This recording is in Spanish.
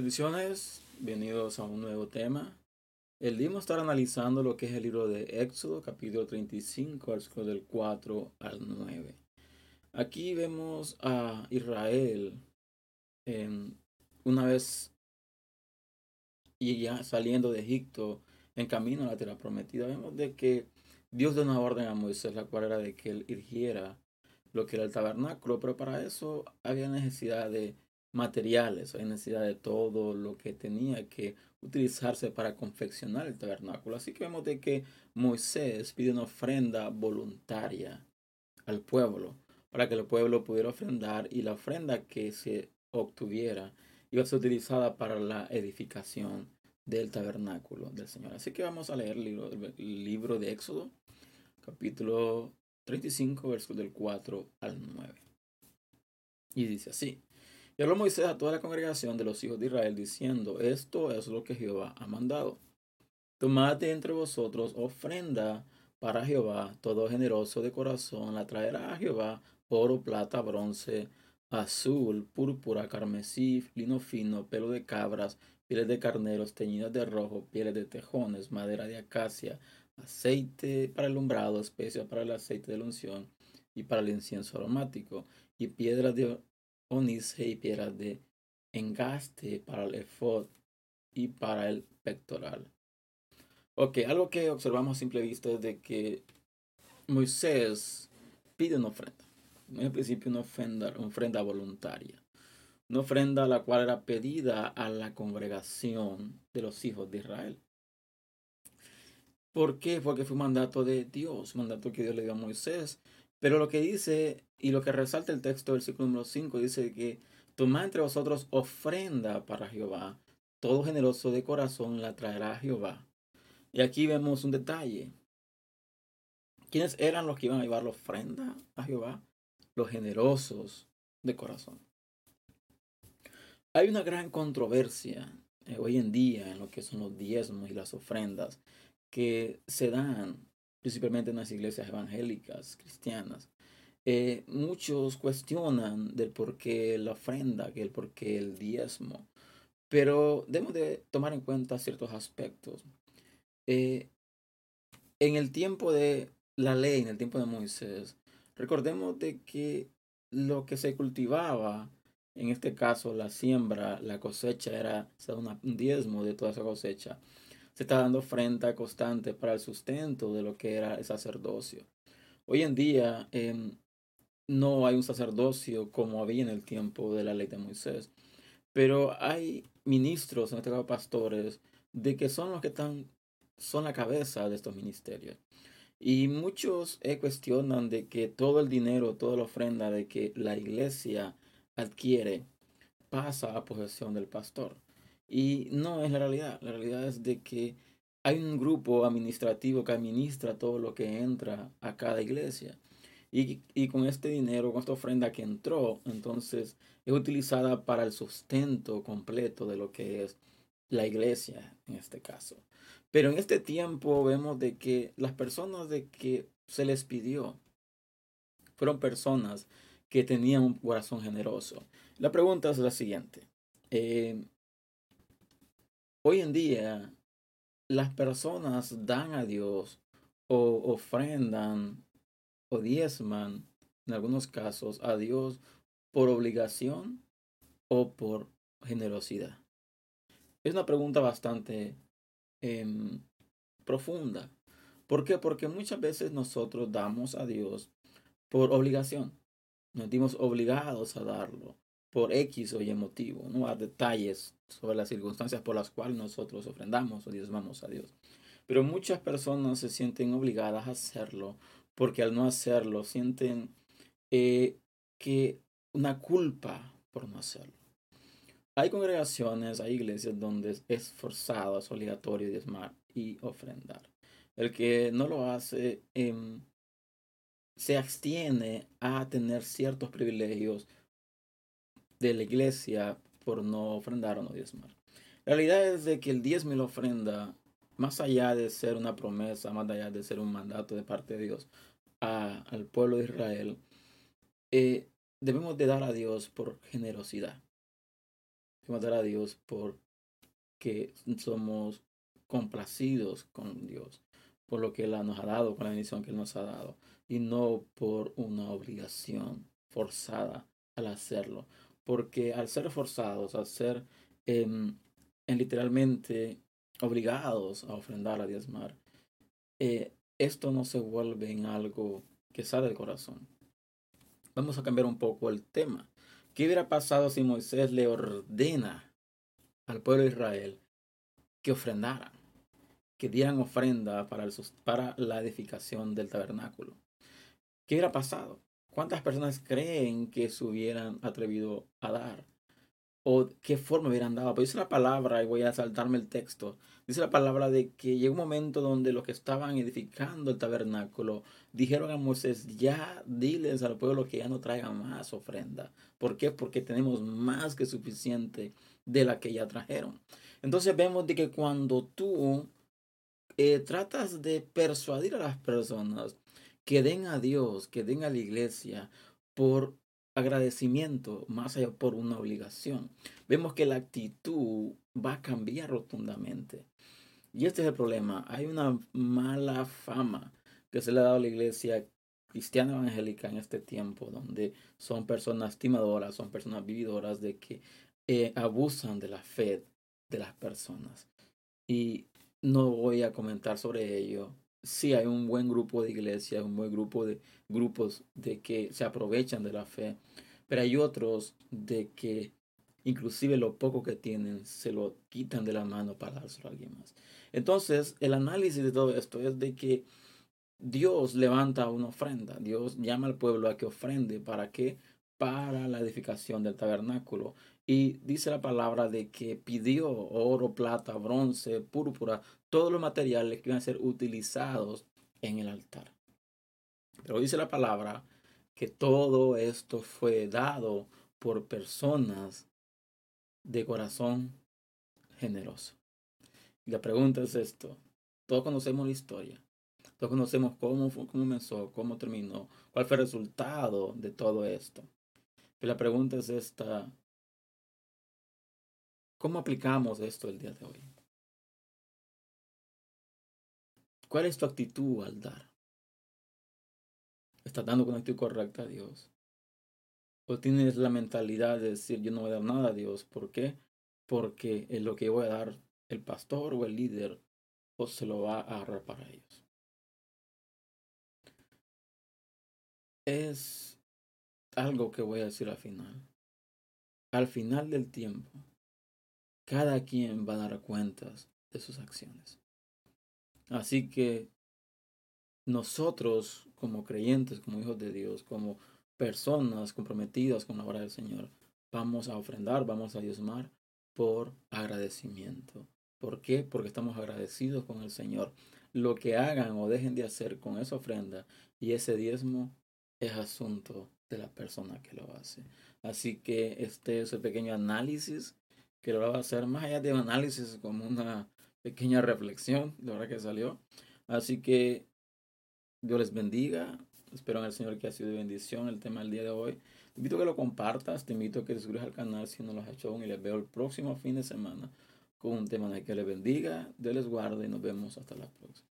Bendiciones, bienvenidos a un nuevo tema. El día vamos a estar analizando lo que es el libro de Éxodo, capítulo 35, versículos del 4 al 9. Aquí vemos a Israel una vez y ya saliendo de Egipto en camino a la tierra prometida. Vemos de que Dios dio una orden a Moisés, la cual era de que él erigiera lo que era el tabernáculo, pero para eso había necesidad de materiales, hay necesidad de todo lo que tenía que utilizarse para confeccionar el tabernáculo. Así que vemos de que Moisés pide una ofrenda voluntaria al pueblo para que el pueblo pudiera ofrendar y la ofrenda que se obtuviera iba a ser utilizada para la edificación del tabernáculo del Señor. Así que vamos a leer el libro, el libro de Éxodo, capítulo 35, versos del 4 al 9. Y dice así. Y habló Moisés a toda la congregación de los hijos de Israel, diciendo, esto es lo que Jehová ha mandado. Tomad entre vosotros ofrenda para Jehová, todo generoso de corazón, la traerá a Jehová oro, plata, bronce, azul, púrpura, carmesí, lino fino, pelo de cabras, pieles de carneros, teñidas de rojo, pieles de tejones, madera de acacia, aceite para el umbrado, especia para el aceite de la unción y para el incienso aromático, y piedras de onice y piedras de engaste para el efod y para el pectoral. Ok, algo que observamos a simple vista es de que Moisés pide una ofrenda. En principio una ofrenda, una ofrenda voluntaria. Una ofrenda la cual era pedida a la congregación de los hijos de Israel. ¿Por qué? Porque fue un mandato de Dios, un mandato que Dios le dio a Moisés. Pero lo que dice y lo que resalta el texto del versículo número 5 dice que tomad entre vosotros ofrenda para Jehová. Todo generoso de corazón la traerá Jehová. Y aquí vemos un detalle. ¿Quiénes eran los que iban a llevar la ofrenda a Jehová? Los generosos de corazón. Hay una gran controversia eh, hoy en día en lo que son los diezmos y las ofrendas que se dan principalmente en las iglesias evangélicas cristianas. Eh, muchos cuestionan del por qué la ofrenda, que el por qué el diezmo, pero debemos de tomar en cuenta ciertos aspectos. Eh, en el tiempo de la ley, en el tiempo de Moisés, recordemos de que lo que se cultivaba, en este caso la siembra, la cosecha era un diezmo de toda esa cosecha se está dando ofrenda constante para el sustento de lo que era el sacerdocio. Hoy en día em, no hay un sacerdocio como había en el tiempo de la ley de Moisés, pero hay ministros, en este caso pastores, de que son los que están, son la cabeza de estos ministerios. Y muchos eh, cuestionan de que todo el dinero, toda la ofrenda de que la iglesia adquiere pasa a posesión del pastor. Y no es la realidad. La realidad es de que hay un grupo administrativo que administra todo lo que entra a cada iglesia. Y, y, con este dinero, con esta ofrenda que entró, entonces es utilizada para el sustento completo de lo que es la iglesia en este caso. Pero en este tiempo vemos de que las personas de que se les pidió fueron personas que tenían un corazón generoso. La pregunta es la siguiente. Eh, Hoy en día, las personas dan a Dios o ofrendan o diezman, en algunos casos, a Dios por obligación o por generosidad. Es una pregunta bastante em, profunda. ¿Por qué? Porque muchas veces nosotros damos a Dios por obligación. Nos sentimos obligados a darlo por X o Y motivo, no a detalles sobre las circunstancias por las cuales nosotros ofrendamos o diezmamos a Dios. Pero muchas personas se sienten obligadas a hacerlo porque al no hacerlo sienten eh, que una culpa por no hacerlo. Hay congregaciones, hay iglesias donde es forzado, es obligatorio diezmar y ofrendar. El que no lo hace em, se abstiene a tener ciertos privilegios de la iglesia por no ofrendar o no diezmar. La realidad es de que el diezmo y la ofrenda, más allá de ser una promesa, más allá de ser un mandato de parte de Dios al pueblo de Israel, eh, debemos de dar a Dios por generosidad. Debemos dar a Dios porque somos complacidos con Dios, por lo que Él nos ha dado, con la bendición que Él nos ha dado, y no por una obligación forzada al hacerlo. Porque al ser forzados, al ser em, en literalmente obligados a ofrendar, a diezmar, eh, esto no se vuelve en algo que sale del corazón. Vamos a cambiar un poco el tema. ¿Qué hubiera pasado si Moisés le ordena al pueblo de Israel que ofrendaran, que dieran ofrenda para, para la edificación del tabernáculo? ¿Qué hubiera pasado? ¿Cuántas personas creen que se hubieran atrevido a dar? ¿O qué forma hubieran dado? Pues dice la palabra, y voy a saltarme el texto, dice la palabra de que llegó un momento donde los que estaban edificando el tabernáculo dijeron a Moisés, ya diles al pueblo que ya no traigan más ofrenda. ¿Por qué? Porque tenemos más que suficiente de la que ya trajeron. Entonces vemos de que cuando tú eh, tratas de persuadir a las personas que den a Dios, que den a la iglesia por agradecimiento, más allá por una obligación. Vemos que la actitud va a cambiar rotundamente. Y este es el problema. Hay una mala fama que se le ha dado a la iglesia cristiana evangélica en este tiempo, donde son personas estimadoras, son personas vividoras de que eh, abusan de la fe de las personas. Y no voy a comentar sobre ello sí hay un buen grupo de iglesias, un buen grupo de grupos de que se aprovechan de la fe, pero hay otros de que inclusive lo poco que tienen se lo quitan de la mano para dárselo a alguien más. Entonces, el análisis de todo esto es de que Dios levanta una ofrenda, Dios llama al pueblo a que ofrende, ¿para qué? Para la edificación del tabernáculo. Y dice la palabra de que pidió oro, plata, bronce, púrpura, todos los materiales que iban a ser utilizados en el altar. Pero dice la palabra que todo esto fue dado por personas de corazón generoso. Y la pregunta es esto. Todos conocemos la historia. Todos conocemos cómo, cómo comenzó, cómo terminó, cuál fue el resultado de todo esto. La pregunta es esta. ¿Cómo aplicamos esto el día de hoy? ¿Cuál es tu actitud al dar? ¿Estás dando con actitud correcta a Dios? ¿O tienes la mentalidad de decir yo no voy a dar nada a Dios? ¿Por qué? Porque es lo que voy a dar el pastor o el líder o se lo va a agarrar para ellos. Es algo que voy a decir al final. Al final del tiempo, cada quien va a dar cuentas de sus acciones. Así que nosotros como creyentes, como hijos de Dios, como personas comprometidas con la obra del Señor, vamos a ofrendar, vamos a diezmar por agradecimiento. ¿Por qué? Porque estamos agradecidos con el Señor. Lo que hagan o dejen de hacer con esa ofrenda y ese diezmo es asunto de la persona que lo hace. Así que este es el pequeño análisis que lo va a hacer, más allá de un análisis como una pequeña reflexión, de verdad que salió. Así que Dios les bendiga. Espero en el Señor que ha sido de bendición el tema del día de hoy. Te invito a que lo compartas, te invito a que te suscribas al canal si no lo has hecho aún y les veo el próximo fin de semana con un tema de que les bendiga, Dios les guarde y nos vemos hasta la próxima.